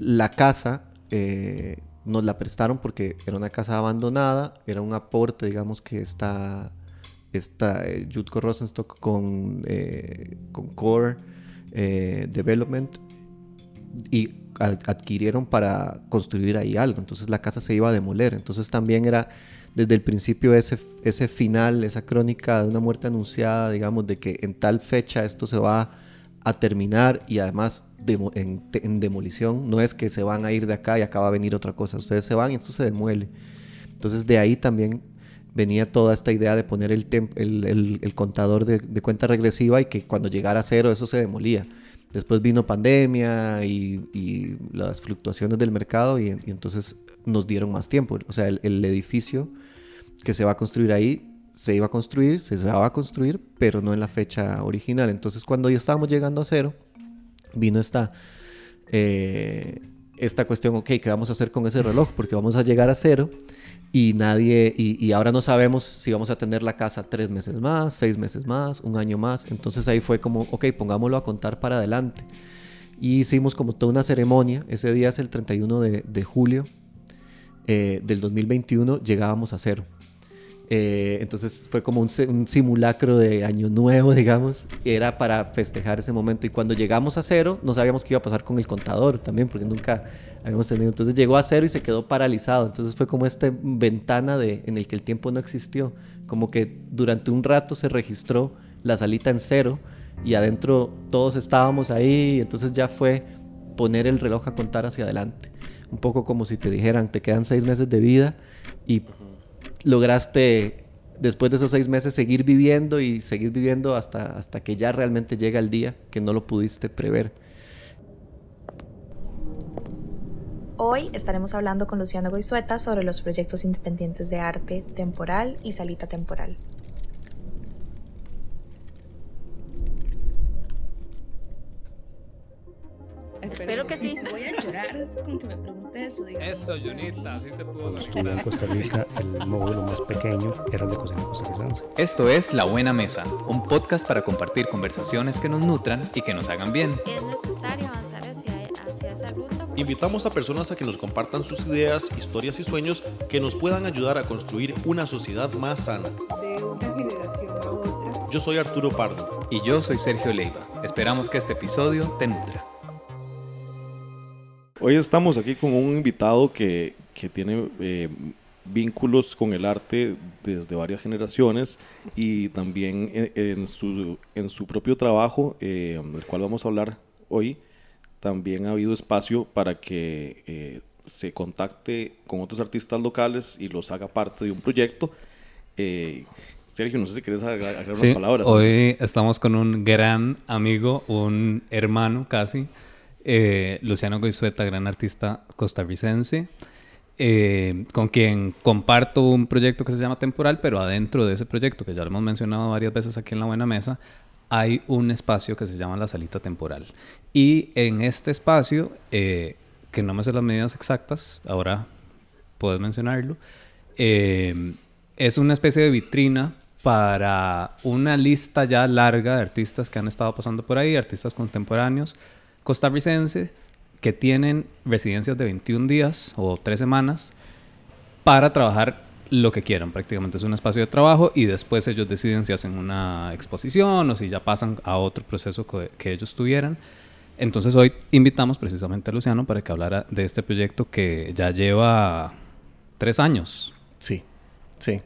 la casa eh, nos la prestaron porque era una casa abandonada, era un aporte, digamos, que está, está eh, Jutko Rosenstock con, eh, con Core eh, Development y adquirieron para construir ahí algo. Entonces la casa se iba a demoler. Entonces también era desde el principio ese, ese final, esa crónica de una muerte anunciada, digamos, de que en tal fecha esto se va a terminar y además en, en, demolición. No es que se van a ir de acá y acaba a venir otra cosa. Ustedes se van y esto se demuele. Entonces de ahí también venía toda esta idea de poner el, el, el, contador de, de, cuenta regresiva y que cuando llegara a cero eso se demolía. Después vino pandemia y, y las fluctuaciones del mercado y, y, entonces nos dieron más tiempo. O sea, el, el edificio que se va a construir ahí se iba a construir, se va a construir, pero no en la fecha original. Entonces cuando ya estábamos llegando a cero, vino esta, eh, esta cuestión, ok, ¿qué vamos a hacer con ese reloj? Porque vamos a llegar a cero y nadie, y, y, ahora no sabemos si vamos a tener la casa tres meses más, seis meses más, un año más. Entonces ahí fue como, ok, pongámoslo a contar para adelante. Y hicimos como toda una ceremonia. Ese día es el 31 de, de julio eh, del 2021, llegábamos a cero. Eh, entonces fue como un, simulacro de año nuevo, digamos, era para festejar ese momento. Y cuando llegamos a cero, no sabíamos qué iba a pasar con el contador también, porque nunca habíamos tenido. Entonces llegó a cero y se quedó paralizado. Entonces fue como esta ventana de, en el que el tiempo no existió. Como que durante un rato se registró la salita en cero y adentro todos estábamos ahí. Y entonces ya fue poner el reloj a contar hacia adelante. Un poco como si te dijeran, te quedan seis meses de vida y lograste después de esos seis meses seguir viviendo y seguir viviendo hasta, hasta que ya realmente llega el día que no lo pudiste prever. Hoy estaremos hablando con Luciano Goizueta sobre los proyectos independientes de arte temporal y salita temporal. Espero que sí. Voy a llorar con que me pregunte eso. Eso, Junita, así se pudo Cuando estuve en Costa Rica, el módulo más pequeño era el de cocina costarricense. Esto es La Buena Mesa, un podcast para compartir conversaciones que nos nutran y que nos hagan bien. Es necesario avanzar hacia, hacia esa ruta. Invitamos a personas a que nos compartan sus ideas, historias y sueños que nos puedan ayudar a construir una sociedad más sana. De una generación a otra. Yo soy Arturo Pardo. Y yo soy Sergio Leiva. Esperamos que este episodio te nutra. Hoy estamos aquí con un invitado que, que tiene eh, vínculos con el arte desde varias generaciones y también en, en, su, en su, propio trabajo, eh, del cual vamos a hablar hoy, también ha habido espacio para que eh, se contacte con otros artistas locales y los haga parte de un proyecto. Eh, Sergio, no sé si quieres agregar, agregar sí, unas palabras. Hoy estamos con un gran amigo, un hermano casi, eh, Luciano Goizueta, gran artista costarricense, eh, con quien comparto un proyecto que se llama Temporal, pero adentro de ese proyecto, que ya lo hemos mencionado varias veces aquí en La Buena Mesa, hay un espacio que se llama la Salita Temporal. Y en este espacio, eh, que no me sé las medidas exactas, ahora puedes mencionarlo, es una especie de vitrina para una lista ya larga de artistas que han estado pasando por ahí, artistas contemporáneos, costarricenses que tienen residencias de 21 días o 3 semanas para trabajar lo que quieran. Prácticamente es un espacio de trabajo y después ellos deciden si hacen una exposición o si ya pasan a otro proceso que, que ellos tuvieran. Entonces hoy invitamos precisamente a Luciano para que hablara de este proyecto que ya lleva tres años. Sí, sí.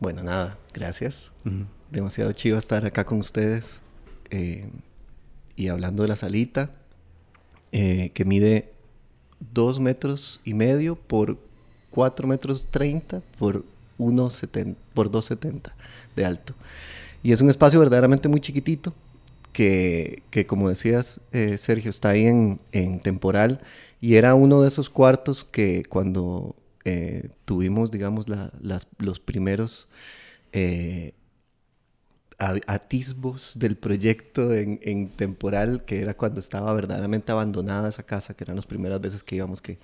Bueno, nada, gracias. Uh -huh. Demasiado chido estar acá con ustedes. Eh, y hablando de la salita, eh, que mide 2 metros y medio por 4 metros 30 por 1,70 por 2,70 de alto. Y es un espacio verdaderamente muy chiquitito, que, que como decías, eh, Sergio, está ahí en, en, temporal, y era uno de esos cuartos que cuando eh, tuvimos, digamos, la, las, los primeros eh, atisbos del proyecto en, en, temporal, que era cuando estaba verdaderamente abandonada esa casa, que eran las primeras veces que íbamos, que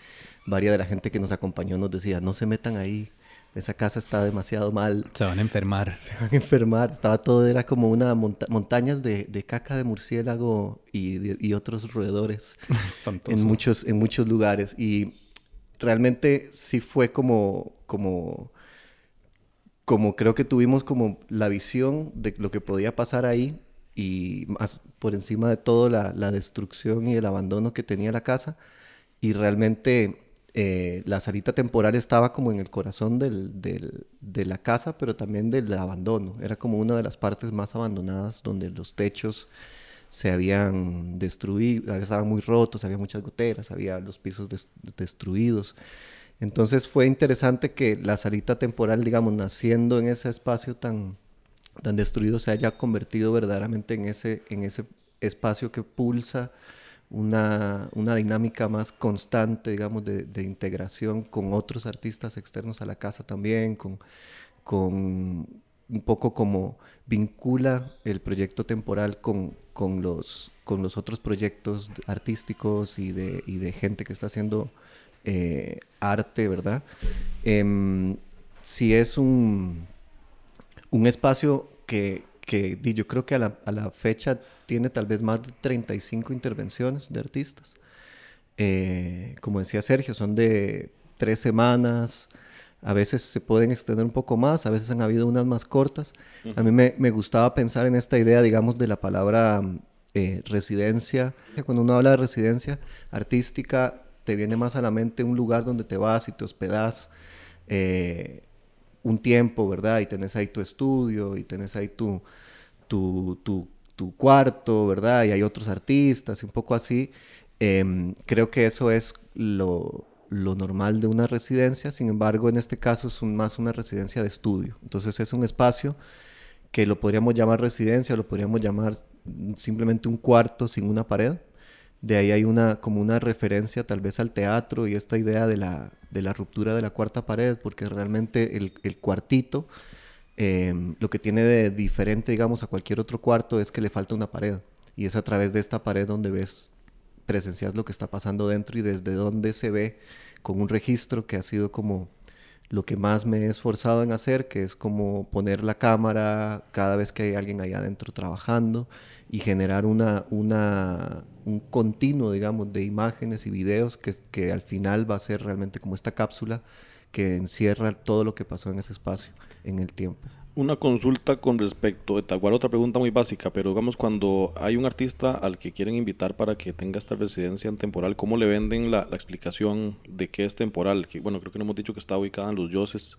varias de la gente que nos acompañó nos decía, no se metan ahí, esa casa está demasiado mal, Se van a enfermar. se van a enfermar. Estaba todo, era como una monta- montañas de, de caca de murciélago y, de- y otros roedores Espantoso. en muchos, en muchos lugares. Y realmente sí fue como, como, como creo que tuvimos como la visión de lo que podía pasar ahí y más por encima de todo la, la destrucción y el abandono que tenía la casa. Y realmente eh, la salita temporal estaba como en el corazón del- de la casa, pero también del abandono. Era como una de las partes más abandonadas donde los techos se habían destruido, estaban muy rotos, había muchas goteras, había los pisos des- destruidos. Entonces fue interesante que la salita temporal, digamos, naciendo en ese espacio tan, tan destruido, se haya convertido verdaderamente en ese, en ese espacio que pulsa una, una dinámica más constante, digamos, de, integración con otros artistas externos a la casa también, con, con un poco como vincula el proyecto temporal con, con, los, con los otros proyectos artísticos y de, y de gente que está haciendo eh, arte, ¿verdad? Em, si es un, un espacio que, que yo creo que a la, a la fecha tiene tal vez más de 35 intervenciones de artistas. Eh, como decía Sergio, son de tres semanas, a veces se pueden extender un poco más, a veces han habido unas más cortas. A mí me, me gustaba pensar en esta idea, digamos, de la palabra eh, residencia. Cuando uno habla de residencia artística, te viene más a la mente un lugar donde te vas y te hospedas eh, un tiempo, ¿verdad? Y tenés ahí tu estudio y tenés ahí tu, tu, tu, cuarto, ¿verdad? Y hay otros artistas, y un poco así. Em, creo que eso es lo, lo normal de una residencia, sin embargo, en este caso es más una residencia de estudio. Entonces es un espacio que lo podríamos llamar residencia, lo podríamos llamar simplemente un cuarto sin una pared. De ahí hay una, como una referencia tal vez al teatro y esta idea de la, de la ruptura de la cuarta pared, porque realmente el, el cuartito, eh, lo que tiene de diferente, digamos, a cualquier otro cuarto es que le falta una pared. Y es a través de esta pared donde ves, presencias lo que está pasando dentro y desde donde se ve con un registro que ha sido como lo que más me he esforzado en hacer, que es como poner la cámara cada vez que hay alguien ahí adentro trabajando y generar una, una, un continuo, digamos, de imágenes y videos que, que al final va a ser realmente como esta cápsula que encierra todo lo que pasó en ese espacio, en el tiempo. Una consulta con respecto, tal cual otra pregunta muy básica, pero digamos cuando hay un artista al que quieren invitar para que tenga esta residencia en temporal, ¿cómo le venden la, la explicación de qué es temporal? Que, bueno, creo que no hemos dicho que está ubicada en Los Yoses,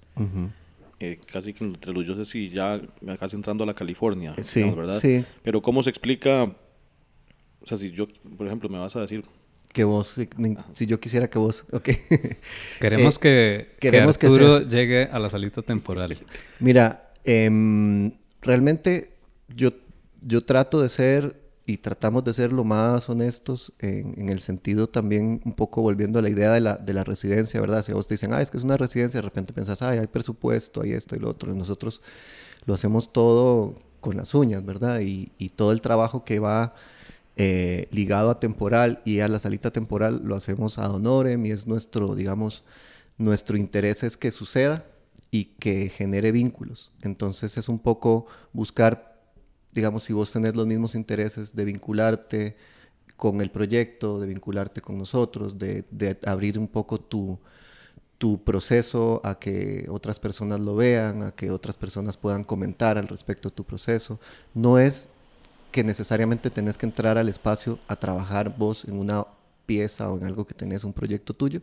eh, casi que entre Los Yoses y ya casi entrando a la California, Sí, digamos, ¿verdad? sí. Pero ¿cómo se explica? O sea, si yo, por ejemplo, me vas a decir, Que vos, si, si yo quisiera que vos, ok. Queremos Eh, que, que queremos que Arturo llegue a la salita temporal. Mira, em, realmente yo, yo trato de ser y tratamos de ser lo más honestos en, el sentido también un poco volviendo a la idea de la, de la residencia, ¿verdad? Si vos te dicen, ah, es que es una residencia, de repente pensás, ay, hay presupuesto, hay esto y lo otro, y nosotros lo hacemos todo con las uñas, ¿verdad? Y, y todo el trabajo que va eh, ligado a temporal y a la salita temporal lo hacemos ad honorem y es nuestro, digamos, nuestro interés es que suceda y que genere vínculos. Entonces es un poco buscar, digamos, si vos tenés los mismos intereses de vincularte con el proyecto, de vincularte con nosotros, de, abrir un poco tu, tu proceso a que otras personas lo vean, a que otras personas puedan comentar al respecto de tu proceso. No es que necesariamente tenés que entrar al espacio a trabajar vos en una pieza o en algo que tenés un proyecto tuyo.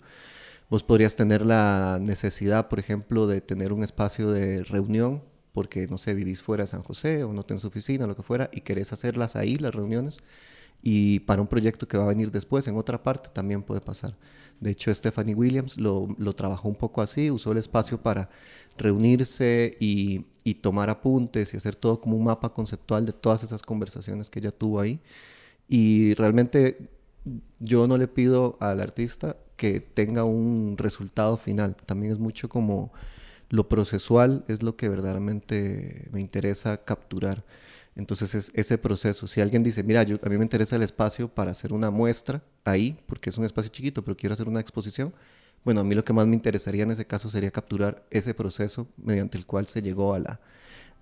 Vos podrías tener la necesidad, por ejemplo, de tener un espacio de reunión porque, no sé, vivís fuera de San José o no tenés oficina, lo que fuera, y querés hacerlas ahí, las reuniones. Y para un proyecto que va a venir después, en otra parte, también puede pasar. De hecho, Stephanie Williams lo, trabajó un poco así, usó el espacio para reunirse y, y tomar apuntes y hacer todo como un mapa conceptual de todas esas conversaciones que ella tuvo ahí. Y realmente yo no le pido al artista que tenga un resultado final. También es mucho como lo procesual, es lo que verdaderamente me interesa capturar. Entonces es ese proceso. Si alguien dice, mira, yo, a mí me interesa el espacio para hacer una muestra ahí, porque es un espacio chiquito, pero quiero hacer una exposición, bueno, a mí lo que más me interesaría en ese caso sería capturar ese proceso mediante el cual se llegó a la,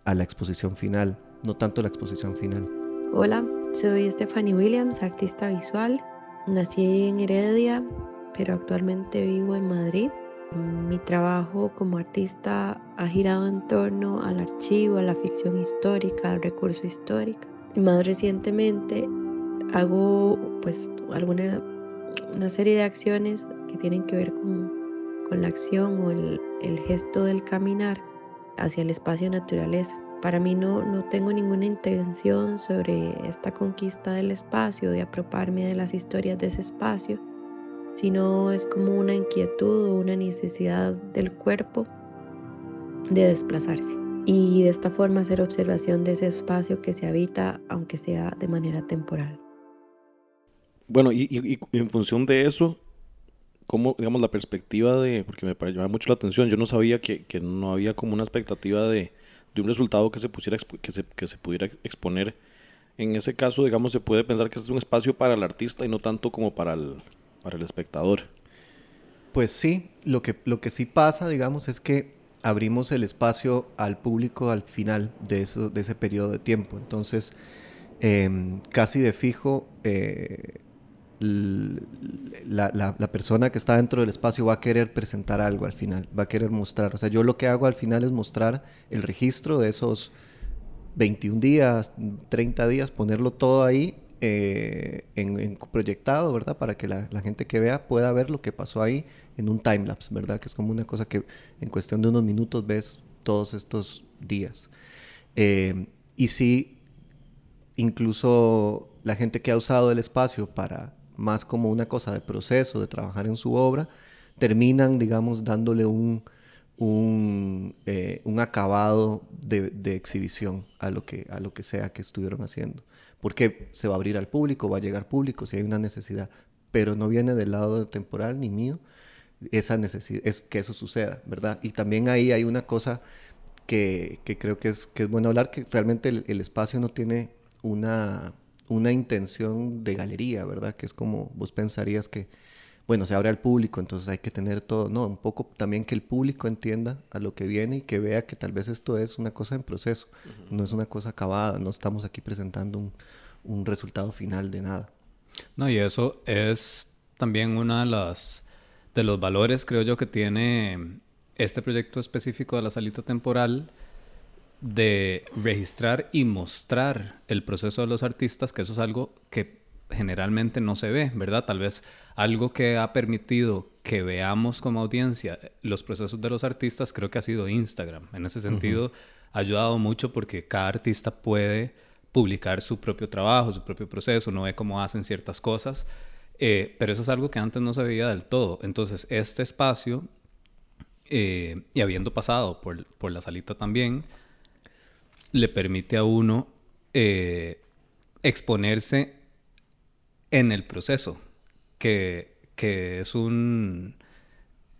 a la exposición final, no tanto la exposición final. Hola, soy Stephanie Williams, artista visual. Nací en Heredia, pero actualmente vivo en Madrid. Mi trabajo como artista ha girado en torno al archivo, a la ficción histórica, al recurso histórico. Y más recientemente hago pues alguna una serie de acciones que tienen que ver con, con la acción o el, el, gesto del caminar hacia el espacio naturaleza. Para mí no, no tengo ninguna intención sobre esta conquista del espacio, de apropiarme de las historias de ese espacio, sino es como una inquietud o una necesidad del cuerpo de desplazarse y de esta forma hacer observación de ese espacio que se habita, aunque sea de manera temporal. Bueno, y, y, y, en función de eso, ¿cómo, digamos, la perspectiva de, porque me llama mucho la atención, yo no sabía que, que no había como una expectativa de, de, un resultado que se, pusiera, que se, que se pudiera exponer. En ese caso, digamos, se puede pensar que este es un espacio para el artista y no tanto como para el, para el espectador. Pues sí, lo que, lo que sí pasa, digamos, es que abrimos el espacio al público al final de, eso, de ese periodo de tiempo. Entonces, eh, casi de fijo, eh, la, la, la, persona que está dentro del espacio va a querer presentar algo al final, va a querer mostrar. O sea, yo lo que hago al final es mostrar el registro de esos 21 días, 30 días, ponerlo todo ahí eh, en, en, proyectado, ¿verdad? Para que la, la, gente que vea pueda ver lo que pasó ahí en un timelapse, ¿verdad? Que es como una cosa que en cuestión de unos minutos ves todos estos días. Eh, y sí, incluso la gente que ha usado el espacio para más como una cosa de proceso, de trabajar en su obra, terminan, digamos, dándole un, un, eh, un acabado de, de, exhibición a lo, que, a lo que sea que estuvieron haciendo. Porque se va a abrir al público, va a llegar público si hay una necesidad, pero no viene del lado temporal ni mío esa necesidad, es que eso suceda, ¿verdad? Y también ahí hay una cosa que, que creo que es, que es bueno hablar, que realmente el, el espacio no tiene una una intención de galería, ¿verdad? Que es como vos pensarías que, bueno, se abre al público, entonces hay que tener todo, no, un poco también que el público entienda a lo que viene y que vea que tal vez esto es una cosa en proceso, uh -huh. no es una cosa acabada, no estamos aquí presentando un, un resultado final de nada. No, y eso es también uno de de los valores, creo yo, que tiene este proyecto específico de la salita temporal, de registrar y mostrar el proceso de los artistas, que eso es algo que generalmente no se ve, ¿verdad? Tal vez algo que ha permitido que veamos como audiencia los procesos de los artistas, creo que ha sido Instagram. En ese sentido, uh -huh. ha ayudado mucho porque cada artista puede publicar su propio trabajo, su propio proceso, no ve cómo hacen ciertas cosas, eh, pero eso es algo que antes no se veía del todo. Entonces, este espacio, eh, y habiendo pasado por, por la salita también, le permite a uno eh, exponerse en el proceso, que, que, es un...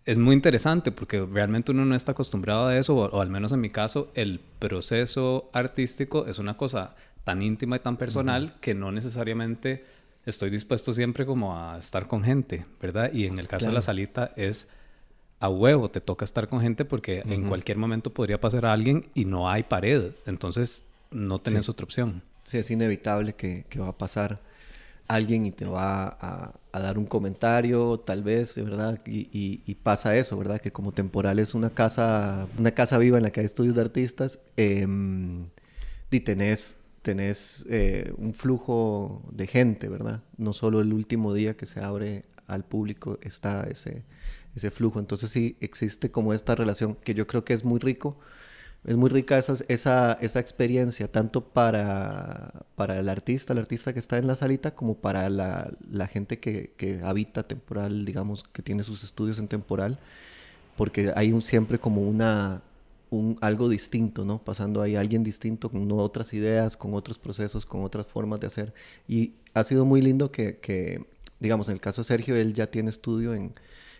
Es muy interesante porque realmente uno no está acostumbrado a eso, o, o, al menos en mi caso, el proceso artístico es una cosa tan íntima y tan personal uh -huh. que no necesariamente estoy dispuesto siempre como a estar con gente, ¿verdad? Y en el caso claro. de la salita es a huevo te toca estar con gente porque uh -huh. en cualquier momento podría pasar a alguien y no hay pared. Entonces no tenés sí. otra opción. Sí, es inevitable que, que, va a pasar alguien y te va a, a dar un comentario, tal vez, ¿verdad? Y, y, y, pasa eso, ¿verdad? Que como temporal es una casa, una casa viva en la que hay estudios de artistas, eh, y tenés, tenés eh, un flujo de gente, ¿verdad? No solo el último día que se abre al público está ese ese flujo. Entonces sí existe como esta relación que yo creo que es muy rico. Es muy rica esa, esa, esa experiencia, tanto para, para el artista, el artista que está en la salita, como para la, la gente que, que, habita temporal, digamos, que tiene sus estudios en temporal, porque hay un, siempre como una, un, algo distinto, ¿no? Pasando ahí alguien distinto, con otras ideas, con otros procesos, con otras formas de hacer. Y ha sido muy lindo que, que digamos, en el caso de Sergio, él ya tiene estudio en,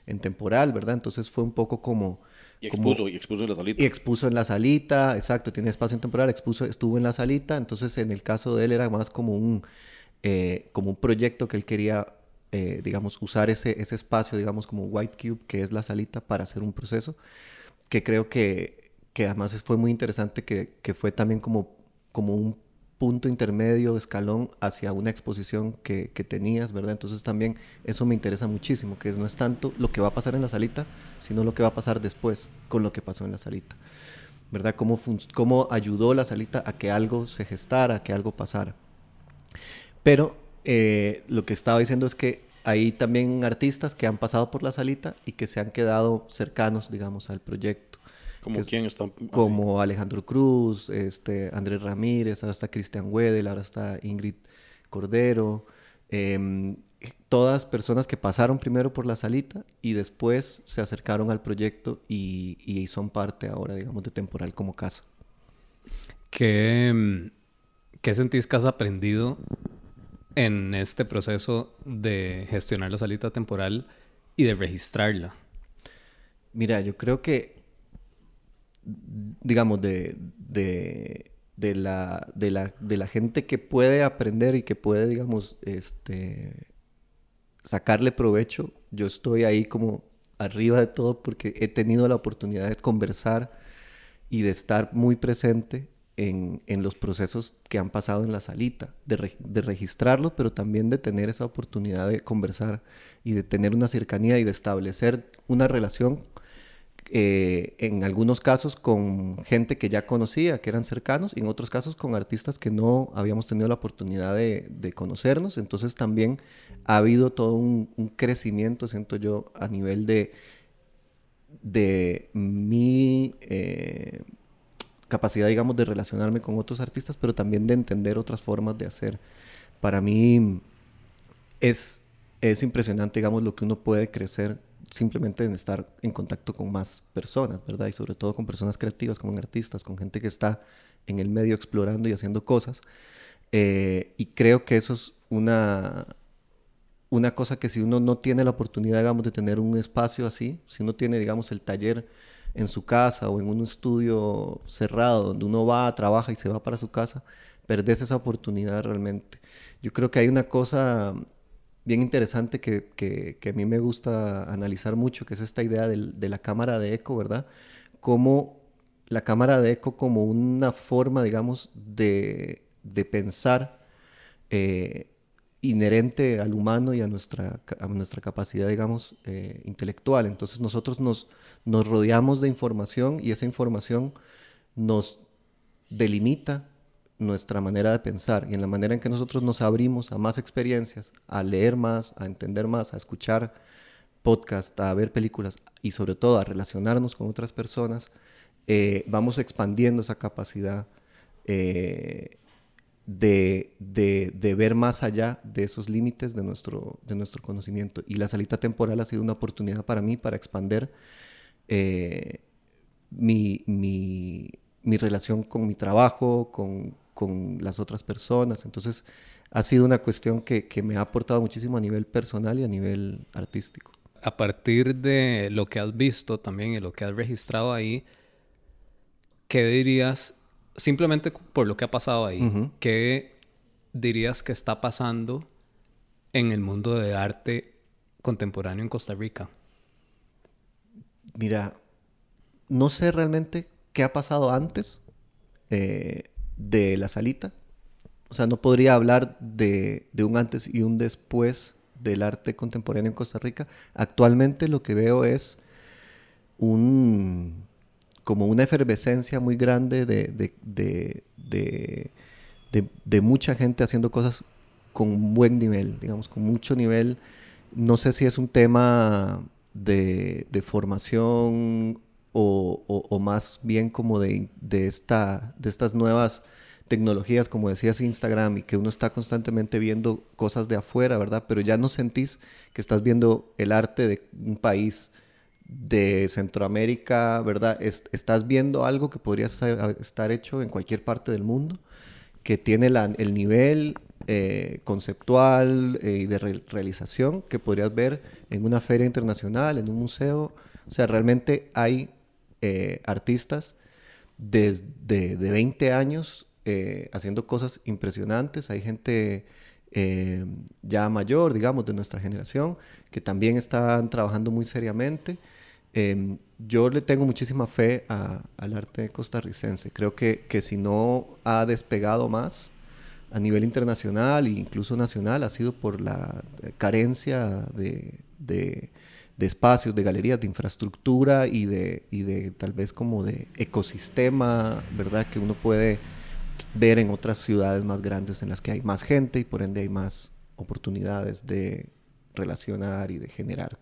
en temporal, ¿verdad? Entonces fue un poco como... Y expuso, como, y expuso en la salita. Y expuso en la salita, exacto, tiene espacio en temporal, expuso, estuvo en la salita, entonces en el caso de él era más como un, eh, como un proyecto que él quería eh, digamos, usar ese, ese espacio, digamos, como White Cube, que es la salita, para hacer un proceso, que creo que, que además fue muy interesante, que, que fue también como, como un punto intermedio, escalón hacia una exposición que, tenías, ¿verdad? Entonces también eso me interesa muchísimo, que no es tanto lo que va a pasar en la salita, sino lo que va a pasar después con lo que pasó en la salita, ¿verdad? Cómo, cómo ayudó la salita a que algo se gestara, a que algo pasara. Pero eh, lo que estaba diciendo es que hay también artistas que han pasado por la salita y que se han quedado cercanos, digamos, al proyecto. ¿Como quién están? Como Alejandro Cruz, este, Andrés Ramírez, ahora está Cristian Wedel, ahora está Ingrid Cordero. Eh, todas personas que pasaron primero por la salita y después se acercaron al proyecto y, y son parte ahora, digamos, de Temporal como casa. ¿Qué, em, ¿Qué sentís que has aprendido en este proceso de gestionar la salita temporal y de registrarla? Mira, yo creo que, digamos, de, de, de, la, de, la, de la gente que puede aprender y que puede, digamos, este, sacarle provecho, yo estoy ahí como arriba de todo porque he tenido la oportunidad de conversar y de estar muy presente en, en, los procesos que han pasado en la salita, de, de, registrarlo, pero también de tener esa oportunidad de conversar y de tener una cercanía y de establecer una relación, eh, en algunos casos con gente que ya conocía, que eran cercanos, y en otros casos con artistas que no habíamos tenido la oportunidad de, de conocernos. Entonces también ha habido todo un, un crecimiento, siento yo, a nivel de, de mi... Eh, capacidad, digamos, de relacionarme con otros artistas, pero también de entender otras formas de hacer. Para mí es, es impresionante, digamos, lo que uno puede crecer simplemente en estar en contacto con más personas, ¿verdad? Y sobre todo con personas creativas, como artistas, con gente que está en el medio explorando y haciendo cosas. Eh, y creo que eso es una, una cosa que si uno no tiene la oportunidad, digamos, de tener un espacio así, si uno tiene, digamos, el taller en su casa o en un estudio cerrado donde uno va, trabaja y se va para su casa, perdés esa oportunidad realmente. Yo creo que hay una cosa bien interesante que, que, a mí me gusta analizar mucho, que es esta idea de la cámara de eco, ¿verdad? Como la cámara de eco como una forma, digamos, de, de pensar eh, inherente al humano y a nuestra, a nuestra capacidad, digamos, eh, intelectual. Entonces nosotros nos, nos rodeamos de información y esa información nos delimita nuestra manera de pensar y en la manera en que nosotros nos abrimos a más experiencias, a leer más, a entender más, a escuchar podcast, a ver películas y sobre todo a relacionarnos con otras personas, eh, vamos expandiendo esa capacidad eh, de, de, de, ver más allá de esos límites de nuestro, de nuestro conocimiento. Y la salita temporal ha sido una oportunidad para mí para expander eh, mi, mi, mi, relación con mi trabajo, con, con, las otras personas. Entonces, ha sido una cuestión que, que me ha aportado muchísimo a nivel personal y a nivel artístico. A partir de lo que has visto también y lo que has registrado ahí, ¿qué dirías simplemente por lo que ha pasado ahí, uh -huh. ¿qué dirías que está pasando en el mundo de arte contemporáneo en Costa Rica? Mira, no sé realmente qué ha pasado antes eh, de la salita. O sea, no podría hablar de, de, un antes y un después del arte contemporáneo en Costa Rica. Actualmente lo que veo es un, como una efervescencia muy grande de, de, de, de, mucha gente haciendo cosas con buen nivel, digamos, con mucho nivel. No sé si es un tema de, formación o, o, o, más bien como de, esta, de estas nuevas tecnologías, como decías Instagram, y que uno está constantemente viendo cosas de afuera, ¿verdad? Pero ya no sentís que estás viendo el arte de un país de Centroamérica, ¿verdad? Es, estás viendo algo que podría ser, estar hecho en cualquier parte del mundo, que tiene la, el nivel eh, conceptual y eh, de re realización que podrías ver en una feria internacional, en un museo. O sea, realmente hay eh, artistas desde de 20 años eh, haciendo cosas impresionantes. Hay gente eh, ya mayor, digamos, de nuestra generación, que también están trabajando muy seriamente. Em, yo le tengo muchísima fe al arte costarricense. Creo que, que, si no ha despegado más a nivel internacional e incluso nacional, ha sido por la carencia de, de, de espacios, de galerías, de infraestructura y de, y de tal vez como de ecosistema, ¿verdad? Que uno puede ver en otras ciudades más grandes en las que hay más gente y por ende hay más oportunidades de relacionar y de generar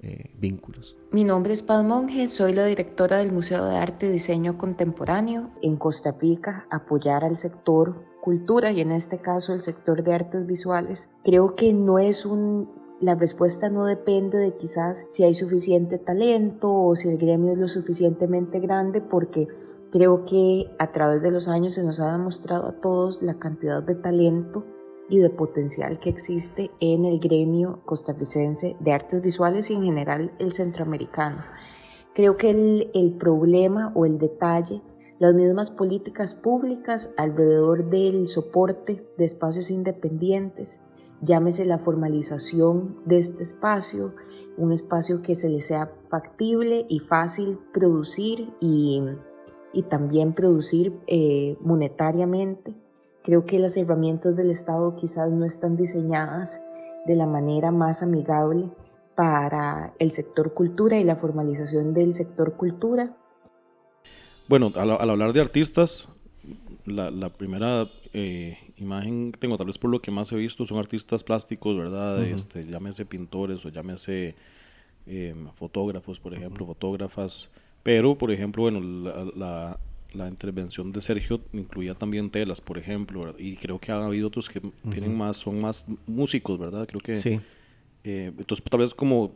eh, vínculos. Mi nombre es Paz Monge, soy la directora del Museo de Arte y Diseño Contemporáneo en Costa Rica. Apoyar al sector cultura y en este caso el sector de artes visuales, creo que no es un la respuesta no depende de quizás si hay suficiente talento o si el gremio es lo suficientemente grande, porque creo que a través de los años se nos ha demostrado a todos la cantidad de talento y de potencial que existe en el gremio costarricense de artes visuales y en general el centroamericano. Creo que el, problema o el detalle las mismas políticas públicas alrededor del soporte de espacios independientes, llámese la formalización de este espacio, un espacio que se le sea factible y fácil producir y, también producir eh, monetariamente. Creo que las herramientas del Estado quizás no están diseñadas de la manera más amigable para el sector cultura y la formalización del sector cultura. Bueno, al, hablar de artistas, la, primera eh, imagen que tengo, tal vez por lo que más he visto, son artistas plásticos, ¿verdad? este, llámese pintores o llámese em, fotógrafos, por ejemplo, fotógrafas. Pero, por ejemplo, bueno, la, la, intervención de Sergio incluía también telas, por ejemplo, y creo que ha habido otros que tienen más, son más músicos, ¿verdad? Creo que... Sí. Eh, entonces, tal vez como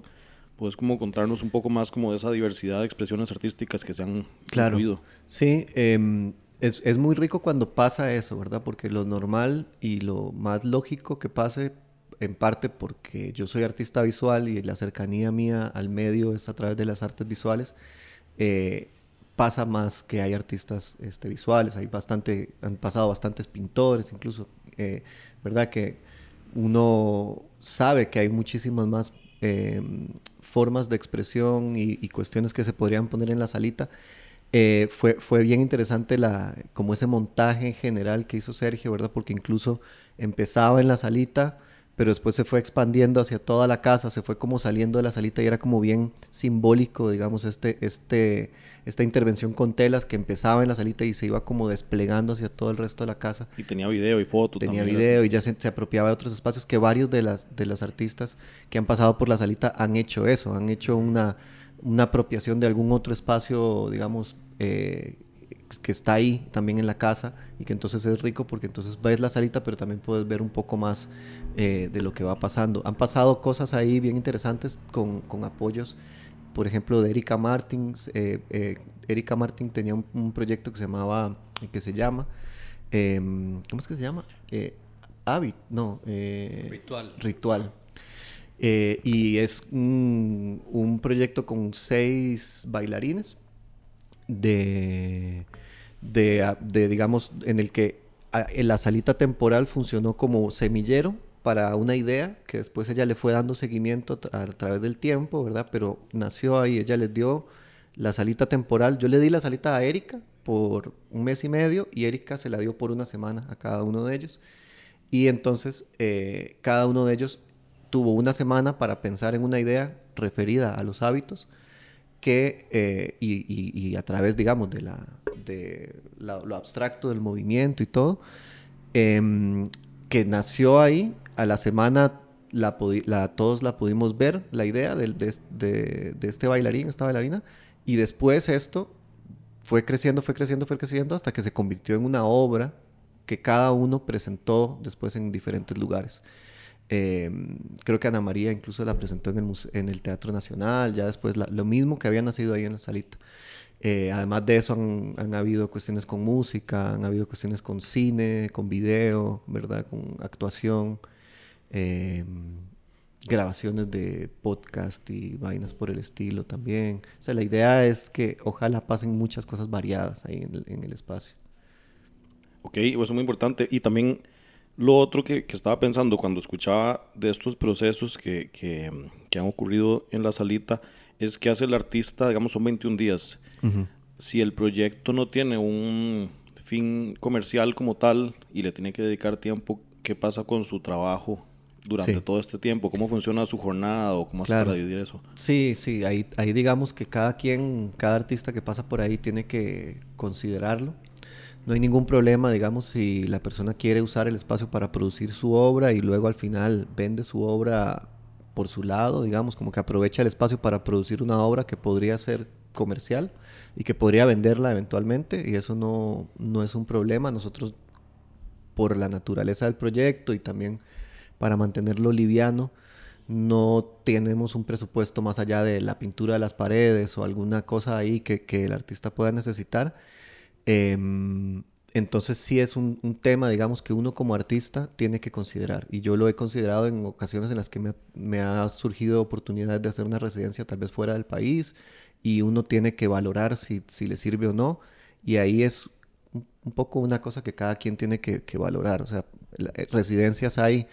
puedes como contarnos un poco más como de esa diversidad de expresiones artísticas que se han claro. Sí, em, es, es, muy rico cuando pasa eso, ¿verdad? Porque lo normal y lo más lógico que pase, en parte porque yo soy artista visual y la cercanía mía al medio es a través de las artes visuales, eh, pasa más que hay artistas este, visuales, hay bastante, han pasado bastantes pintores incluso, eh, ¿verdad? Que uno sabe que hay muchísimas más em, formas de expresión y, cuestiones que se podrían poner en la salita. Eh, fue, fue bien interesante la, como ese montaje general que hizo Sergio, ¿verdad? Porque incluso empezaba en la salita, pero después se fue expandiendo hacia toda la casa, se fue como saliendo de la salita y era como bien simbólico, digamos, este, este, esta intervención con telas que empezaba en la salita y se iba como desplegando hacia todo el resto de la casa. Y tenía video y foto. Tenía video y ya se, apropiaba de otros espacios que varios de las, de las artistas que han pasado por la salita han hecho eso, han hecho una, una apropiación de algún otro espacio, digamos, eh, que está ahí también en la casa y que entonces es rico porque entonces ves la salita pero también puedes ver un poco más eh, de lo que va pasando. Han pasado cosas ahí bien interesantes con, con apoyos, por ejemplo de Erika Martin. Eh, eh, Erika Martin tenía un, proyecto que se llamaba, que se llama, em, ¿cómo es que se llama? Habit, no. ritual. Ritual. y es un, un proyecto con seis bailarines de, de, digamos, en el que en la salita temporal funcionó como semillero para una idea que después ella le fue dando seguimiento a, través del tiempo, ¿verdad? Pero nació ahí, ella les dio la salita temporal. Yo le di la salita a Erika por un mes y medio y Erika se la dio por una semana a cada uno de ellos. Y entonces eh, cada uno de ellos tuvo una semana para pensar en una idea referida a los hábitos que, eh, y, a través, digamos, de, la, de lo abstracto del movimiento y todo, em, que nació ahí, a la semana la, todos la pudimos ver, la idea de, este bailarín, esta bailarina, y después esto fue creciendo, fue creciendo, fue creciendo, hasta que se convirtió en una obra que cada uno presentó después en diferentes lugares. Em, creo que Ana María incluso la presentó en el Teatro Nacional, ya después lo mismo que había nacido ahí en la salita. Eh, además de eso han, han, habido cuestiones con música, han habido cuestiones con cine, con video, ¿verdad? Con actuación, em, grabaciones de podcast y vainas por el estilo también. O sea, la idea es que ojalá pasen muchas cosas variadas ahí en el, en el espacio. Ok, eso es muy importante. Y también Lo otro que, que estaba pensando cuando escuchaba de estos procesos que, que, que han ocurrido en la salita es que hace el artista, digamos, son 21 días. Si el proyecto no tiene un fin comercial como tal y le tiene que dedicar tiempo, ¿qué pasa con su trabajo durante Sí. todo este tiempo? ¿Cómo funciona su jornada o cómo hace Claro. para dividir eso? Sí, sí, ahí, ahí digamos que cada quien, cada artista que pasa por ahí tiene que considerarlo. No hay ningún problema, digamos, si la persona quiere usar el espacio para producir su obra y luego al final vende su obra por su lado, digamos, como que aprovecha el espacio para producir una obra que podría ser comercial y que podría venderla eventualmente y eso no, no es un problema. Nosotros, por la naturaleza del proyecto y también para mantenerlo liviano, no tenemos un presupuesto más allá de la pintura de las paredes o alguna cosa ahí que, que el artista pueda necesitar. Em, entonces sí es un, un tema, digamos, que uno como artista tiene que considerar. Y yo lo he considerado en ocasiones en las que me, me ha surgido oportunidades de hacer una residencia tal vez fuera del país y uno tiene que valorar si, si le sirve o no. Y ahí es un, poco una cosa que cada quien tiene que, valorar. O sea, eh, residencias hay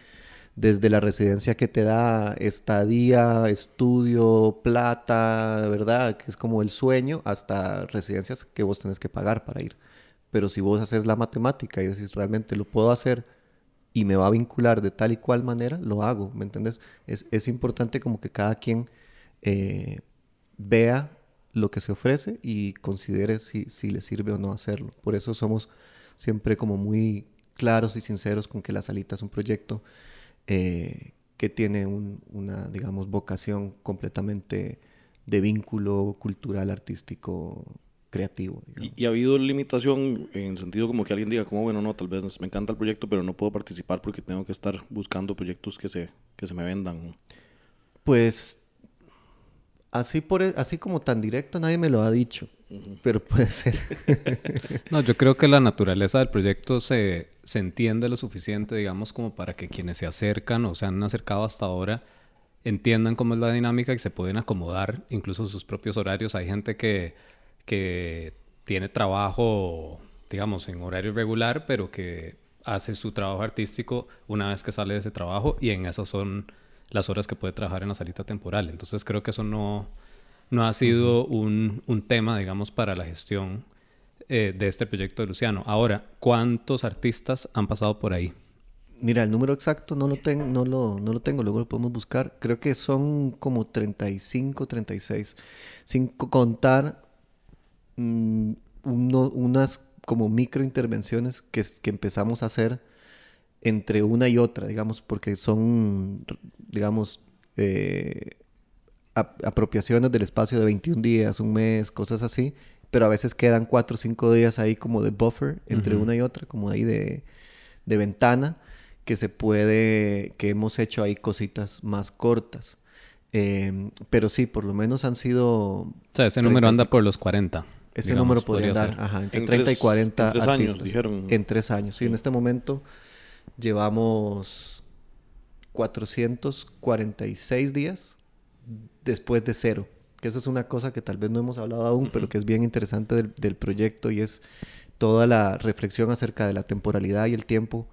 desde la residencia que te da estadía, estudio, plata, ¿verdad? Que es como el sueño, hasta residencias que vos tenés que pagar para ir. Pero si vos haces la matemática y decís realmente lo puedo hacer y me va a vincular de tal y cual manera, lo hago, ¿me entendés? Es, es importante como que cada quien eh, vea lo que se ofrece y considere si, si le sirve o no hacerlo. Por eso somos siempre como muy claros y sinceros con que La Salita es un proyecto eh, que tiene un- una, digamos, vocación completamente de vínculo cultural, artístico, creativo. ¿Y, y ha habido limitación en el sentido como que alguien diga, como bueno, no, tal vez me encanta el proyecto, pero no puedo participar porque tengo que estar buscando proyectos que se, que se me vendan? Pues así, por, e- así como tan directo nadie me lo ha dicho, pero puede ser. No, yo creo que la naturaleza del proyecto se, se entiende lo suficiente, digamos, como para que quienes se acercan o se han acercado hasta ahora entiendan cómo es la dinámica y se pueden acomodar incluso sus propios horarios. Hay gente que, que tiene trabajo, digamos, en horario regular, pero que hace su trabajo artístico una vez que sale de ese trabajo y en esas son las horas que puede trabajar en la salita temporal. Entonces creo que eso no, no ha sido un, un tema, digamos, para la gestión eh, de este proyecto de Luciano. Ahora, ¿cuántos artistas han pasado por ahí? Mira, el número exacto no lo, ten- no, lo, no lo tengo, luego lo podemos buscar. Creo que son como 35, 36. Sin co- contar mm, uno- unas como micro intervenciones que, que empezamos a hacer entre una y otra, digamos, porque son, digamos, eh, ap- apropiaciones del espacio de 21 días, un mes, cosas así, pero a veces quedan 4 o 5 días ahí como de buffer entre una y otra, como ahí de, de ventana, que se puede, que hemos hecho ahí cositas más cortas. Eh, pero sí, por lo menos han sido... O sea, ese 30 número anda por los 40. Ese digamos, número podría podría andar, ajá, entre En 30 y tres- 40 en tres años, artistas. dijeron. En tres años, sí. En este momento llevamos 446 días después de cero. Que eso es una cosa que tal vez no hemos hablado aún, pero que es bien interesante del, del proyecto y es toda la reflexión acerca de la temporalidad y el tiempo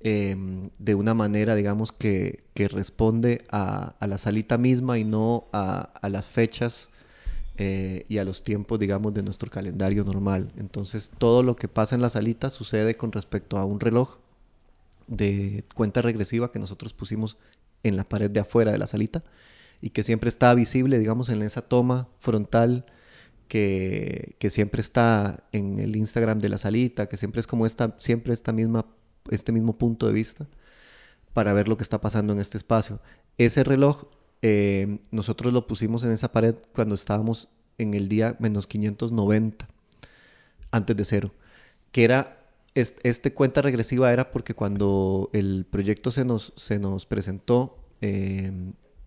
eh, de una manera, digamos, que, que responde a, a la salita misma y no a, a las fechas eh, y a los tiempos, digamos, de nuestro calendario normal. Entonces, todo lo que pasa en la salita sucede con respecto a un reloj de cuenta regresiva que nosotros pusimos en la pared de afuera de la salita y que siempre está visible, digamos, en esa toma frontal que, que siempre está en el Instagram de la salita, que siempre es como esta, siempre esta misma, este mismo punto de vista para ver lo que está pasando en este espacio. Ese reloj eh, nosotros lo pusimos en esa pared cuando estábamos en el día menos 590, antes de cero, que era, est- este cuenta regresiva era porque cuando el proyecto se nos, se nos presentó, eh,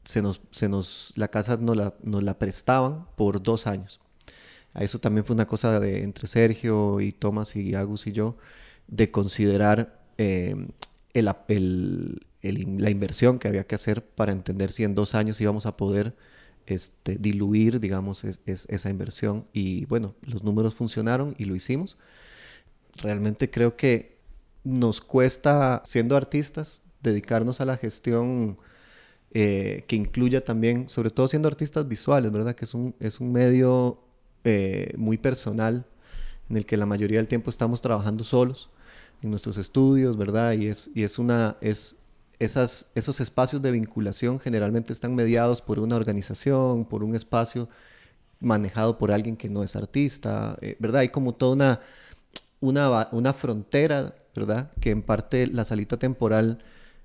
se nos, se nos, la casa nos la, nos la prestaban por dos años. Eso también fue una cosa de entre Sergio y Tomás y Agus y yo, de considerar eh, el, el- el la inversión que había que hacer para entender si en dos años íbamos a poder este, diluir, digamos, es- es- esa inversión. Y bueno, los números funcionaron y lo hicimos. Realmente creo que nos cuesta, siendo artistas, dedicarnos a la gestión eh, que incluya también, sobre todo siendo artistas visuales, ¿verdad? Que es un, es un medio eh, muy personal en el que la mayoría del tiempo estamos trabajando solos en nuestros estudios, ¿verdad? Y es, y es una, es, esas, esos espacios de vinculación generalmente están mediados por una organización, por un espacio manejado por alguien que no es artista, eh, ¿verdad? Hay como toda una, una, una frontera, ¿verdad? Que en parte la salita temporal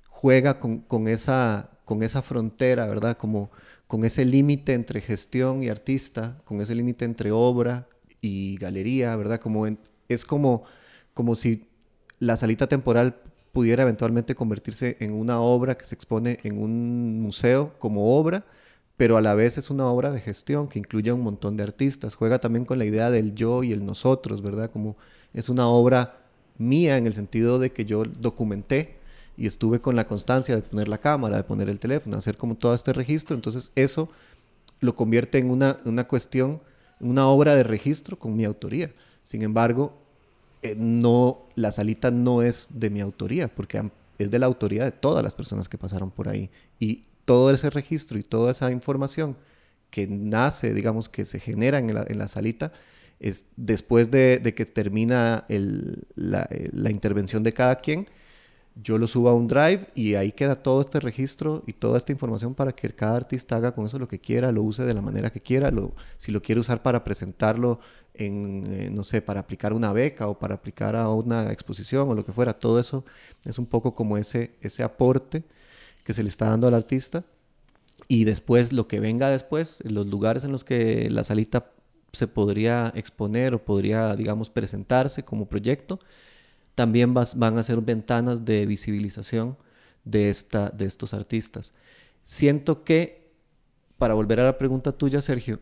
juega con, esa, con esa frontera, ¿verdad? Como con ese límite entre gestión y artista, con ese límite entre obra y galería, ¿verdad? Como es como, como si la salita temporal pudiera eventualmente convertirse en una obra que se expone en un museo como obra, pero a la vez es una obra de gestión que incluye a un montón de artistas. Juega también con la idea del yo y el nosotros, ¿verdad? Como es una obra mía en el sentido de que yo documenté y estuve con la constancia de poner la cámara, de poner el teléfono, hacer como todo este registro. Entonces eso lo convierte en una, una cuestión, una obra de registro con mi autoría. Sin embargo, eh, no, la salita no es de mi autoría, porque es de la autoría de todas las personas que pasaron por ahí. Y todo ese registro y toda esa información que nace, digamos, que se genera en la, en la salita, es después de, de que termina la, la, intervención de cada quien, yo lo subo a un drive y ahí queda todo este registro y toda esta información para que cada artista haga con eso lo que quiera, lo use de la manera que quiera, lo, si lo quiere usar para presentarlo en, eh, no sé, para aplicar una beca o para aplicar a una exposición o lo que fuera, todo eso es un poco como ese, ese aporte que se le está dando al artista. Y después lo que venga después, los lugares en los que la salita se podría exponer o podría, digamos, presentarse como proyecto, también van a ser ventanas de visibilización de, esta, de estos artistas. Siento que, para volver a la pregunta tuya, Sergio,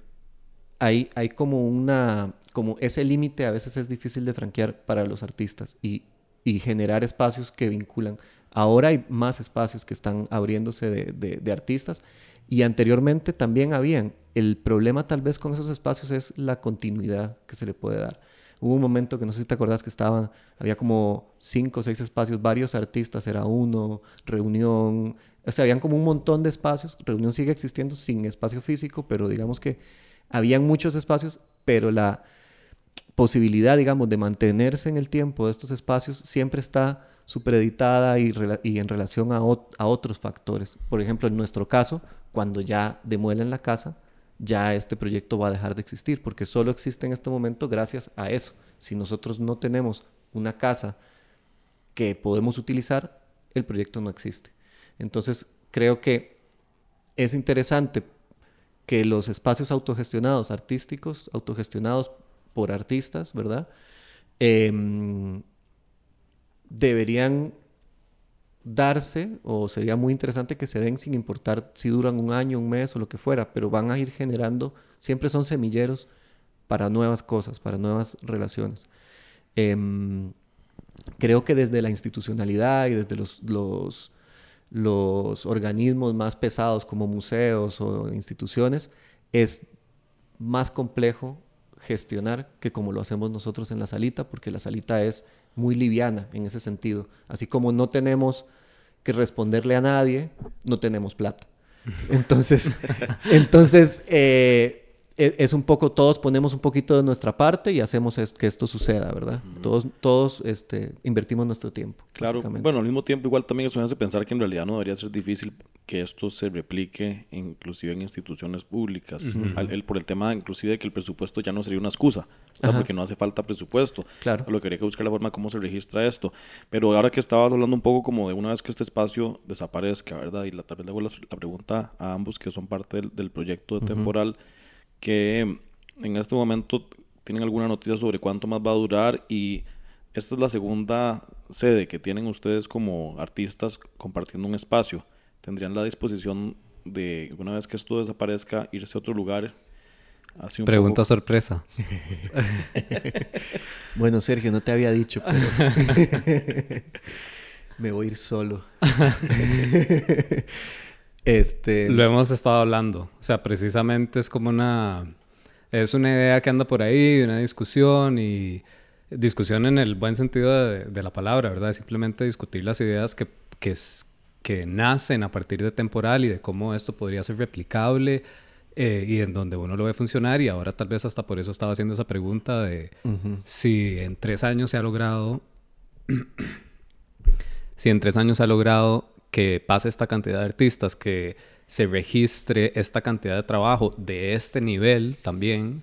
hay, hay como una, como ese límite a veces es difícil de franquear para los artistas y, y, generar espacios que vinculan. Ahora hay más espacios que están abriéndose de, artistas y anteriormente también habían. El problema tal vez con esos espacios es la continuidad que se le puede dar. Hubo un momento que no sé si te acordás que estaban, había como cinco o seis espacios, varios artistas, era uno, reunión, o sea, habían como un montón de espacios. Reunión sigue existiendo sin espacio físico, pero digamos que habían muchos espacios, pero la posibilidad, digamos, de mantenerse en el tiempo de estos espacios siempre está supereditada y, y en relación a, a otros factores. Por ejemplo, en nuestro caso, cuando ya demuelen la casa, ya este proyecto va a dejar de existir, porque solo existe en este momento gracias a eso. Si nosotros no tenemos una casa que podemos utilizar, el proyecto no existe. Entonces, creo que es interesante que los espacios autogestionados, artísticos, autogestionados por artistas, ¿verdad? Eh, deberían darse, o sería muy interesante que se den sin importar si duran un año, un mes o lo que fuera, pero van a ir generando, siempre son semilleros para nuevas cosas, para nuevas relaciones. Eh, creo que desde la institucionalidad y desde los, los, los organismos más pesados como museos o instituciones, es más complejo gestionar que como lo hacemos nosotros en la salita, porque la salita es muy liviana en ese sentido. Así como no tenemos que responderle a nadie, no tenemos plata. Entonces, entonces eh, es un poco, todos ponemos un poquito de nuestra parte y hacemos que esto suceda, ¿verdad? Todos, todos este, invertimos nuestro tiempo. Claro, bueno, al mismo tiempo igual también eso me hace pensar que en realidad no debería ser difícil que esto se replique inclusive en instituciones públicas, el, por el tema inclusive de que el presupuesto ya no sería una excusa, porque no hace falta presupuesto. Claro. Lo que habría que buscar la forma cómo se registra esto. Pero ahora que estabas hablando un poco como de una vez que este espacio desaparezca, ¿verdad? Y la, tal vez le hago la, pregunta a ambos que son parte del, del proyecto de temporal que en este momento tienen alguna noticia sobre cuánto más va a durar y esta es la segunda sede que tienen ustedes como artistas compartiendo un espacio. ¿Tendrían la disposición de, una vez que esto desaparezca, irse a otro lugar? Así un Pregunta sorpresa. bueno, Sergio, no te había dicho, pero me voy a ir solo. Este... Lo hemos estado hablando. O sea, precisamente es como una... Es una idea que anda por ahí, una discusión y discusión en el buen sentido de, de la palabra, ¿verdad? Simplemente discutir las ideas que, que, es- que nacen a partir de temporal y de cómo esto podría ser replicable eh, y en donde uno lo ve funcionar y ahora tal vez hasta por eso estaba haciendo esa pregunta de Ujú. si en tres años se ha logrado, si en tres años se ha logrado que pase esta cantidad de artistas, que se registre esta cantidad de trabajo de este nivel también,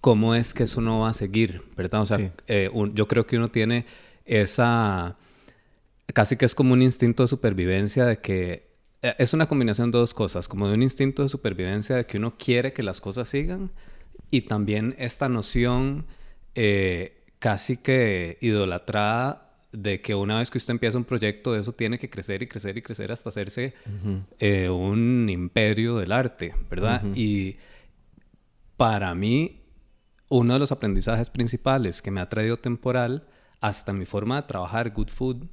¿cómo es que eso no va a seguir? ¿Verdad? O sea, Sí. eh, un- yo creo que uno tiene esa, casi que es como un instinto de supervivencia de que eh, es una combinación de dos cosas, como de un instinto de supervivencia de que uno quiere que las cosas sigan y también esta noción eh, casi que idolatrada de que una vez que usted empieza un proyecto, eso tiene que crecer y crecer y crecer hasta hacerse eh, un imperio del arte, ¿verdad? Y para mí, uno de los aprendizajes principales que me ha traído temporal hasta mi forma de trabajar Good Food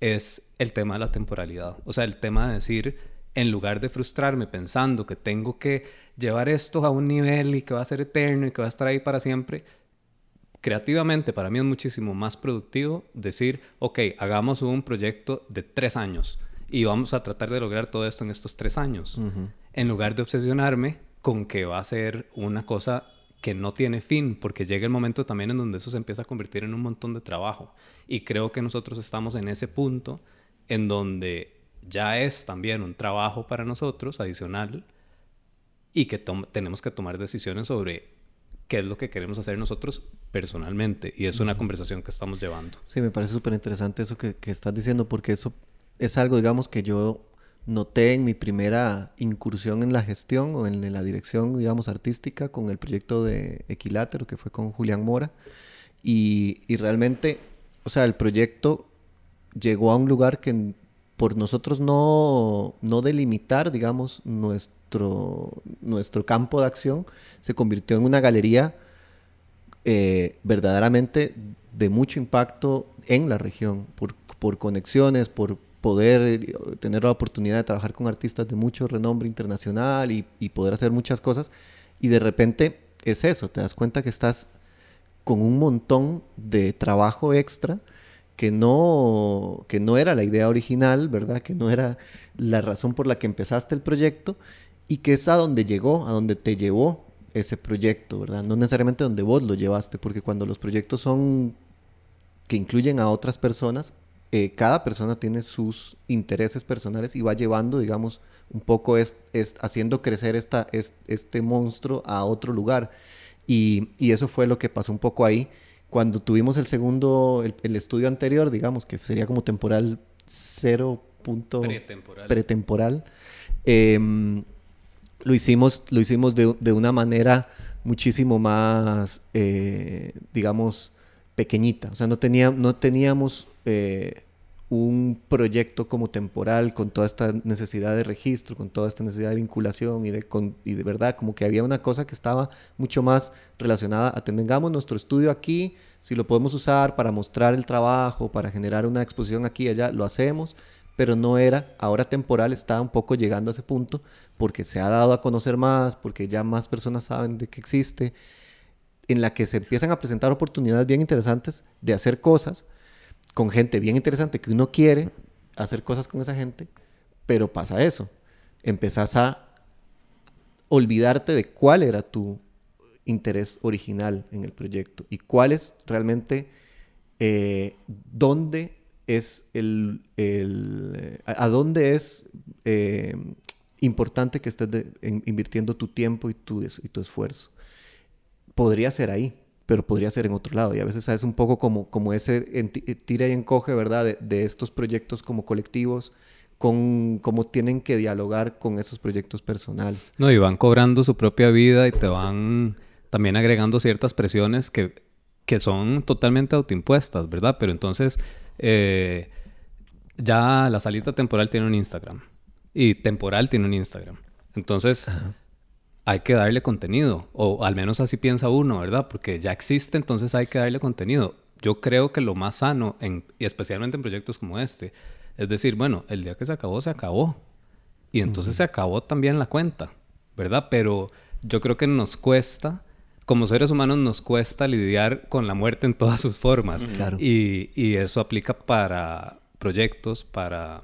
es el tema de la temporalidad. O sea, el tema de decir, en lugar de frustrarme pensando que tengo que llevar esto a un nivel y que va a ser eterno y que va a estar ahí para siempre, creativamente para mí es muchísimo más productivo decir, ok, hagamos un proyecto de tres años y vamos a tratar de lograr todo esto en estos tres años, en lugar de obsesionarme con que va a ser una cosa que no tiene fin, porque llega el momento también en donde eso se empieza a convertir en un montón de trabajo. Y creo que nosotros estamos en ese punto en donde ya es también un trabajo para nosotros adicional y que tenemos que tomar decisiones sobre qué es lo que queremos hacer nosotros personalmente. Y es una conversación que estamos llevando. Sí, me parece súper interesante eso que, que estás diciendo, porque eso es algo, digamos, que yo noté en mi primera incursión en la gestión o en la dirección, digamos, artística con el proyecto de Equilátero, que fue con Julián Mora. Y, y realmente, o sea, el proyecto llegó a un lugar que por nosotros no, no delimitar, digamos, nuestro, nuestro campo de acción, se convirtió en una galería eh, verdaderamente de mucho impacto en la región, por, por conexiones, por poder eh, tener la oportunidad de trabajar con artistas de mucho renombre internacional y, y poder hacer muchas cosas. Y de repente es eso, te das cuenta que estás con un montón de trabajo extra que no, que no era la idea original, ¿verdad? Que no era la razón por la que empezaste el proyecto y que es a donde llegó, a donde te llevó ese proyecto, ¿verdad? No necesariamente donde vos lo llevaste, porque cuando los proyectos son que incluyen a otras personas, eh, cada persona tiene sus intereses personales y va llevando, digamos, un poco es, es haciendo crecer esta, es- este monstruo a otro lugar. Y, y eso fue lo que pasó un poco ahí. Cuando tuvimos el segundo, el, el estudio anterior, digamos, que sería como temporal 0. punto- Pretemporal. pretemporal, em, lo hicimos, lo hicimos de, de una manera muchísimo más, eh, digamos, pequeñita. O sea, no, tenía, no teníamos eh, un proyecto como temporal con toda esta necesidad de registro, con toda esta necesidad de vinculación y de, con- y de verdad, como que había una cosa que estaba mucho más relacionada a tengamos nuestro estudio aquí, si lo podemos usar para mostrar el trabajo, para generar una exposición aquí y allá, lo hacemos, pero no era, ahora temporal está un poco llegando a ese punto porque se ha dado a conocer más, porque ya más personas saben de que existe, en la que se empiezan a presentar oportunidades bien interesantes de hacer cosas con gente bien interesante que uno quiere hacer cosas con esa gente, pero pasa eso. Empezás a olvidarte de cuál era tu interés original en el proyecto y cuál es realmente eh, dónde es el, el, eh, a, dónde es eh, importante que estés invirtiendo tu tiempo y tu, y tu esfuerzo. Podría ser ahí, pero podría ser en otro lado. Y a veces es un poco como, como ese eh, tira y encoge, ¿verdad? De, de estos proyectos como colectivos, con cómo tienen que dialogar con esos proyectos personales. No, y van cobrando su propia vida y te van también agregando ciertas presiones que, que son totalmente autoimpuestas, ¿verdad? Pero entonces, eh, ya la salita temporal tiene un Instagram y temporal tiene un Instagram. Entonces, hay que darle contenido, o al menos así piensa uno, ¿verdad? Porque ya existe, entonces hay que darle contenido. Yo creo que lo más sano, en, y especialmente en proyectos como este, es decir, bueno, el día que se acabó, se acabó. Y entonces se acabó también la cuenta, ¿verdad? Pero yo creo que nos cuesta como seres humanos nos cuesta lidiar con la muerte en todas sus formas. Claro. Y, y eso aplica para proyectos, para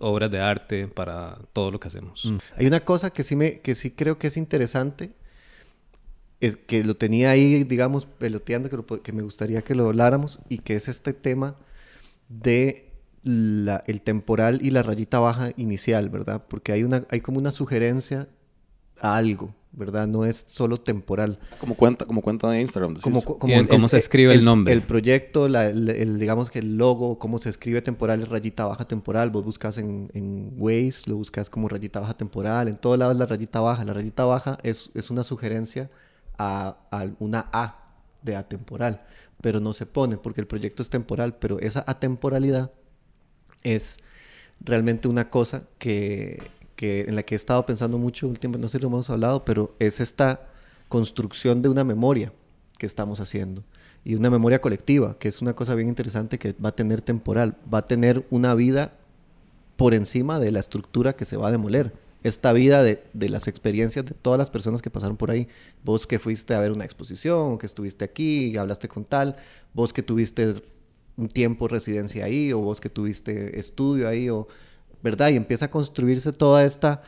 obras de arte, para todo lo que hacemos. Mm. Hay una cosa que sí, me, que sí creo que es interesante, es que lo tenía ahí, digamos, peloteando, que, lo po- que me gustaría que lo habláramos, y que es este tema de la- el temporal y la rayita baja inicial, ¿verdad? Porque hay, una, hay como una sugerencia a algo, ¿verdad? No es solo temporal. Como cuenta, como cuenta de Instagram. decís. Como, como Bien, ¿cómo se escribe el nombre? El proyecto, la- el, el- digamos que el logo, cómo se escribe temporal, es rayita baja temporal. Vos buscas en, en Waze, lo buscas como rayita baja temporal. En todos lados la rayita baja. La rayita baja es, es una sugerencia a, a una A de atemporal, pero no se pone porque el proyecto es temporal, pero esa atemporalidad es realmente una cosa que, que en la que he estado pensando mucho últimamente, no sé si lo hemos hablado, pero es esta construcción de una memoria que estamos haciendo y una memoria colectiva, que es una cosa bien interesante que va a tener temporal, va a tener una vida por encima de la estructura que se va a demoler. Esta vida de, de las experiencias de todas las personas que pasaron por ahí. Vos que fuiste a ver una exposición, que estuviste aquí hablaste con tal, vos que tuviste un tiempo residencia ahí, o vos que tuviste estudio ahí, o, ¿verdad? Y empieza a construirse toda esta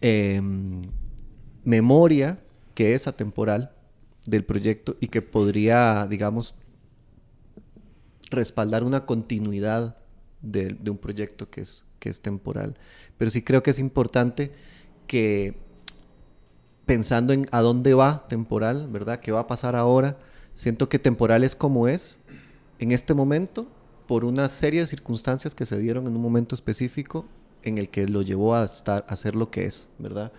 em, memoria que es atemporal del proyecto y que podría, digamos, respaldar una continuidad de, de un proyecto que es, que es temporal. Pero sí creo que es importante que pensando en a dónde va temporal, ¿verdad? ¿Qué va a pasar ahora? Siento que temporal es como es en este momento por una serie de circunstancias que se dieron en un momento específico en el que lo llevó a estar a ser lo que es, ¿verdad?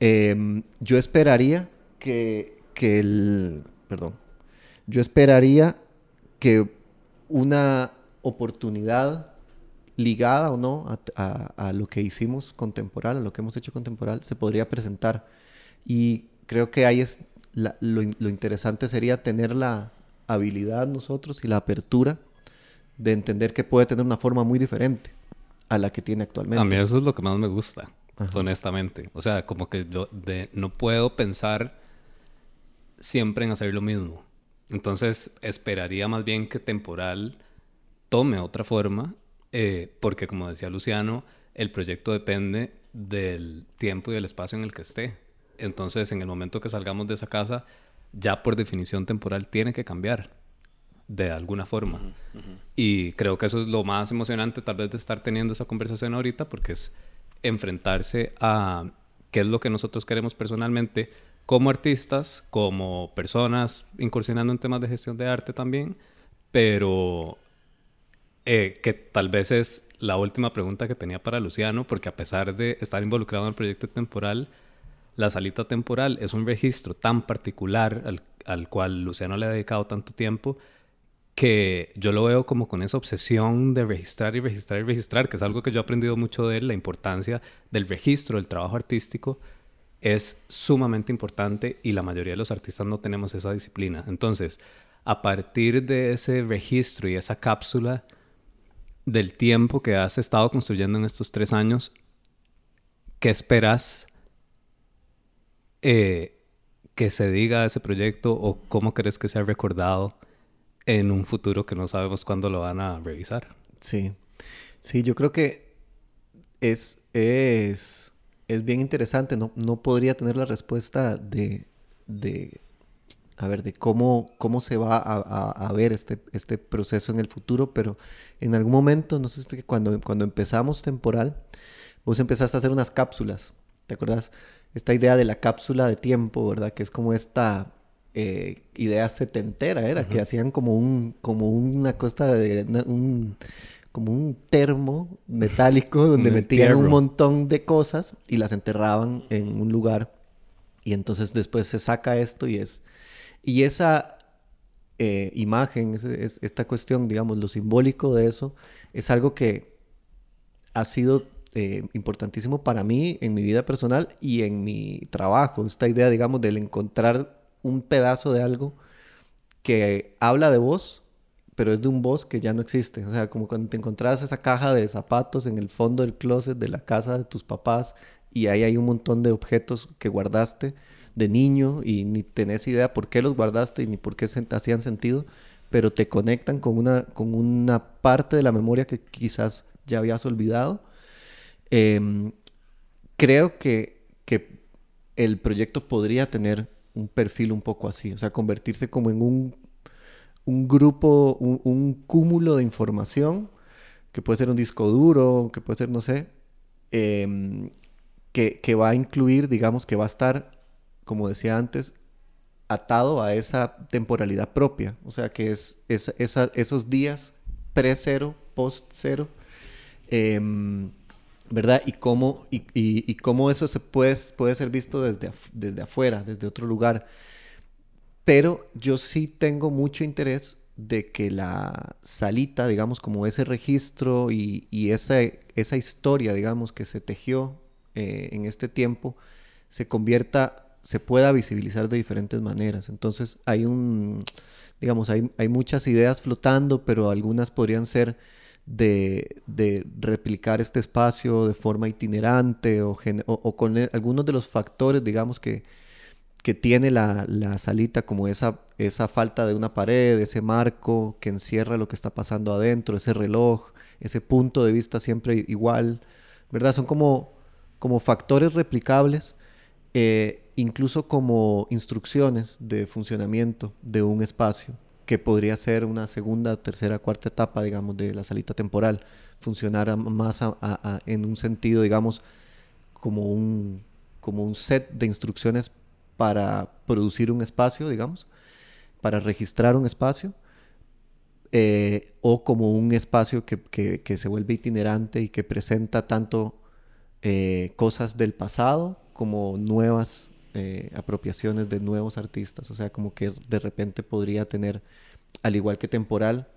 Em, yo esperaría que, que el perdón, yo esperaría que una oportunidad ligada o no a, a- a lo que hicimos contemporáneo, a lo que hemos hecho contemporáneo, se podría presentar. Y creo que ahí es la- lo, lo interesante sería tener la habilidad nosotros y la apertura de entender que puede tener una forma muy diferente a la que tiene actualmente. A mí eso es lo que más me gusta, Ajá. honestamente. O sea, como que yo de, no puedo pensar siempre en hacer lo mismo. Entonces, esperaría más bien que temporal tome otra forma, eh, porque como decía Luciano, el proyecto depende del tiempo y del espacio en el que esté. Entonces, en el momento que salgamos de esa casa, ya por definición temporal tiene que cambiar de alguna forma. Y creo que eso es lo más emocionante tal vez de estar teniendo esa conversación ahorita, porque es enfrentarse a qué es lo que nosotros queremos personalmente como artistas, como personas incursionando en temas de gestión de arte también, pero eh, que tal vez es la última pregunta que tenía para Luciano, porque a pesar de estar involucrado en el proyecto temporal, la salita temporal es un registro tan particular al, al cual Luciano le ha dedicado tanto tiempo que yo lo veo como con esa obsesión de registrar y registrar y registrar, que es algo que yo he aprendido mucho de él, la importancia del registro del trabajo artístico es sumamente importante y la mayoría de los artistas no tenemos esa disciplina. Entonces, a partir de ese registro y esa cápsula del tiempo que has estado construyendo en estos tres años, ¿qué esperas eh, que se diga ese proyecto o cómo crees que sea recordado en un futuro que no sabemos cuándo lo van a revisar? Sí, sí, yo creo que es, es, es bien interesante. No, no podría tener la respuesta de, de a ver, de cómo, cómo se va a, a- ver este, este proceso en el futuro, pero en algún momento, no sé si cuando, cuando empezamos temporal, vos empezaste a hacer unas cápsulas, ¿te acuerdas? Esta idea de la cápsula de tiempo, ¿verdad? Que es como esta eh, idea setentera, era, que hacían como un, como una cosa de, una- un, como un termo metálico donde Un metían un montón de cosas y las enterraban en un lugar. Y entonces después se saca esto y es... Y esa eh, imagen, es- esta cuestión, digamos, lo simbólico de eso, es algo que ha sido eh, importantísimo para mí en mi vida personal y en mi trabajo. Esta idea, digamos, del encontrar un pedazo de algo que habla de vos, pero es de un vos que ya no existe. O sea, como cuando te encontrás esa caja de zapatos en el fondo del closet de la casa de tus papás y ahí hay un montón de objetos que guardaste de niño y ni tenés idea por qué los guardaste y ni por qué se- hacían sentido, pero te conectan con una, con una parte de la memoria que quizás ya habías olvidado. Em, creo que, que el proyecto podría tener un perfil un poco así, o sea, convertirse como en un, un grupo, un, un cúmulo de información, que puede ser un disco duro, que puede ser, no sé, em, que, que va a incluir, digamos, que va a estar, como decía antes, atado a esa temporalidad propia, o sea, que es, es- esos días pre-cero, post-cero, em, ¿verdad? Y cómo, y, cómo eso se puede, puede ser visto desde, desde afuera, desde otro lugar. Pero yo sí tengo mucho interés de que la salita, digamos, como ese registro y, y esa, esa historia, digamos, que se tejió eh, en este tiempo, se convierta, se pueda visibilizar de diferentes maneras. Entonces hay un, digamos, hay, hay muchas ideas flotando, pero algunas podrían ser de, de replicar este espacio de forma itinerante o, con e- algunos de los factores, digamos, que, que tiene la, la salita, como esa, esa falta de una pared, ese marco que encierra lo que está pasando adentro, ese reloj, ese punto de vista siempre igual, ¿verdad? Son como, como factores replicables, eh, incluso como instrucciones de funcionamiento de un espacio, que podría ser una segunda, tercera, cuarta etapa, digamos, de la salita temporal, funcionar más a- en un sentido, digamos, como un, como un set de instrucciones para producir un espacio, digamos, para registrar un espacio, eh, o como un espacio que, que- que se vuelve itinerante y que presenta tanto eh, cosas del pasado como nuevas eh, apropiaciones de nuevos artistas. O sea, como que de repente podría tener, al igual que temporal,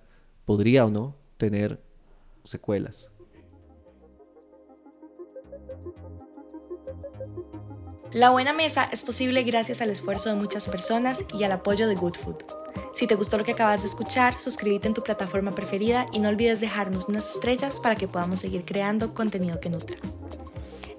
podría o no tener secuelas. La Buena Mesa es posible gracias al esfuerzo de muchas personas y al apoyo de Good Food. Si te gustó lo que acabas de escuchar, suscríbete en tu plataforma preferida y no olvides dejarnos unas estrellas para que podamos seguir creando contenido que nutra.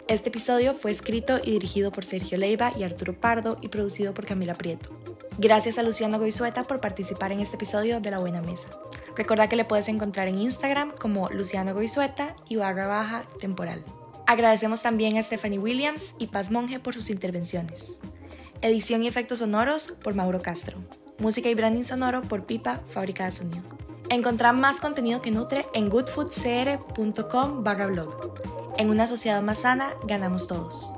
Este episodio fue escrito y dirigido por Sergio Leiva y Arturo Pardo y producido por Camila Prieto. Gracias a Luciano Goizueta por participar en este episodio de La Buena Mesa. Recuerda que le puedes encontrar en Instagram como Luciano Goizueta y barra baja temporal. Agradecemos también a Stephanie Williams y Paz Monge por sus intervenciones. Edición y efectos sonoros por Mauro Castro. Música y branding sonoro por Pipa, fábrica de sonido. Encontrá más contenido que nutre en goodfoodcr.com barra blog. En una sociedad más sana, ganamos todos.